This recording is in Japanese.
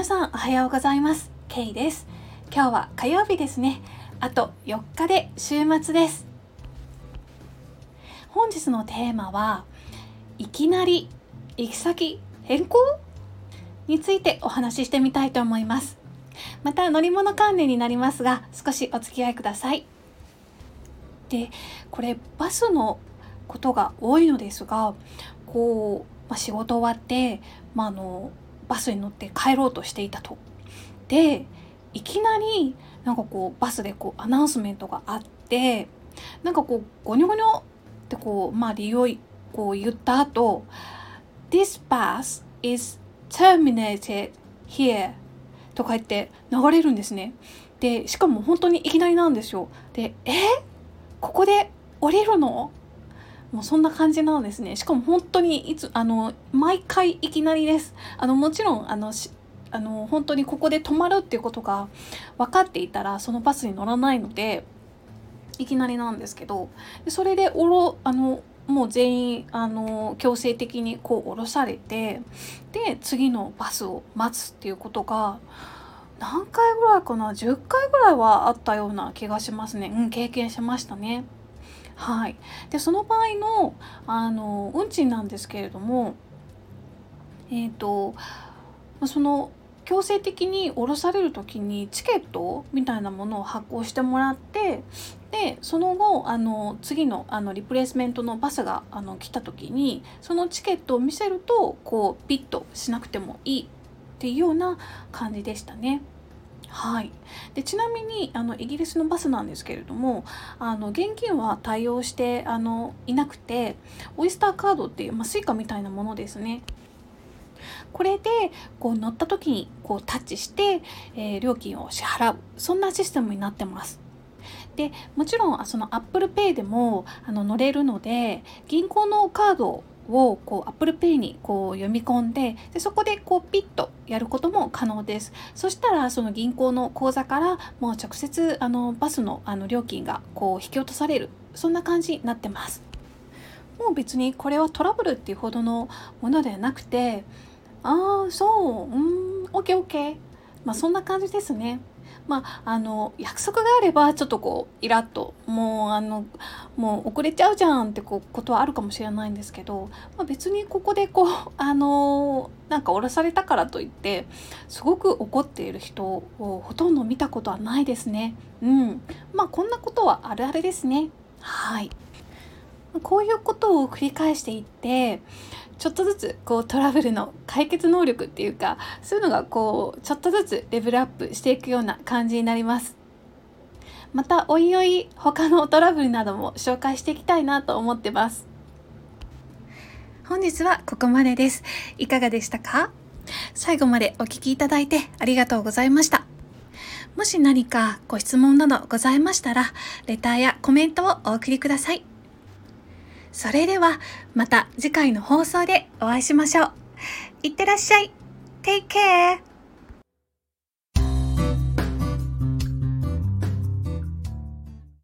皆さんおはようございます。ケイです。今日は火曜日ですね。あと4日で週末です。本日のテーマはいきなり行き先変更？についてお話ししてみたいと思います。また乗り物関連になりますが少しお付き合いください。でこれバスのことが多いのですがこう、まあ、仕事終わって、まあ、あのバスに乗って帰ろうとしていたと。でいきなりなんかこうバスでこうアナウンスメントがあってなんかこうゴニョゴニョってこうまあ理由をこう言った後 This bus is terminated here とか言って流れるんですね。でしかも本当にいきなりなんですよ。でえ？ここで降りるの？もうそんな感じなんですね。しかも本当にいつ、あの、毎回いきなりです。あの、もちろん、あの、あの本当にここで止まるっていうことが分かっていたらそのバスに乗らないのでいきなりなんですけどそれでおろあのもう全員あの強制的にこう降ろされてで次のバスを待つっていうことが何回ぐらいかな？10回ぐらいはあったような気がしますねうん経験しましたね。はい、でその場合のあの運賃なんですけれどもえっ、ー、とその強制的に降ろされる時にチケットみたいなものを発行してもらってでその後あの次のあのリプレイスメントのバスがあの来た時にそのチケットを見せるとこうピッとしなくてもいいっていうような感じでしたね。はい、でちなみにあのイギリスのバスなんですけれどもあの現金は対応してあのいなくて Oyster Card っていう、まあ、 Suica みたいなものですね。これでこう乗った時にこうタッチして、えー、料金を支払う。そんなシステムになってます。でもちろんその Apple Pay でもあの乗れるので銀行のカードをこう Apple Pay にこう読み込んででそこでこうピッとやることも可能です。そしたらその銀行の口座からもう直接あのバスのあの料金がこう引き落とされる。そんな感じになってます。もう別にこれはトラブルっていうほどのものではなくてああそううん OKOK まあそんな感じですね。まあ、あの約束があればちょっとこうイラッともうあのもう遅れちゃうじゃんってこうことはあるかもしれないんですけど、まあ、別にここでこう あのなんか降ろされたからといってすごく怒っている人をほとんど見たことはないですね。うん、まあこんなことはあるあるですね。はい。こういうことを繰り返していってちょっとずつこうトラブルの解決能力っていうかそういうのがこうちょっとずつレベルアップしていくような感じになります。またおいおい他のトラブルなども紹介していきたいなと思ってます。本日はここまでです。いかがでしたか？最後までお聴きいただいてありがとうございました。もし何かご質問などございましたらレターやコメントをお送りください。それではまた次回の放送でお会いしましょう。いってらっしゃい。Take care!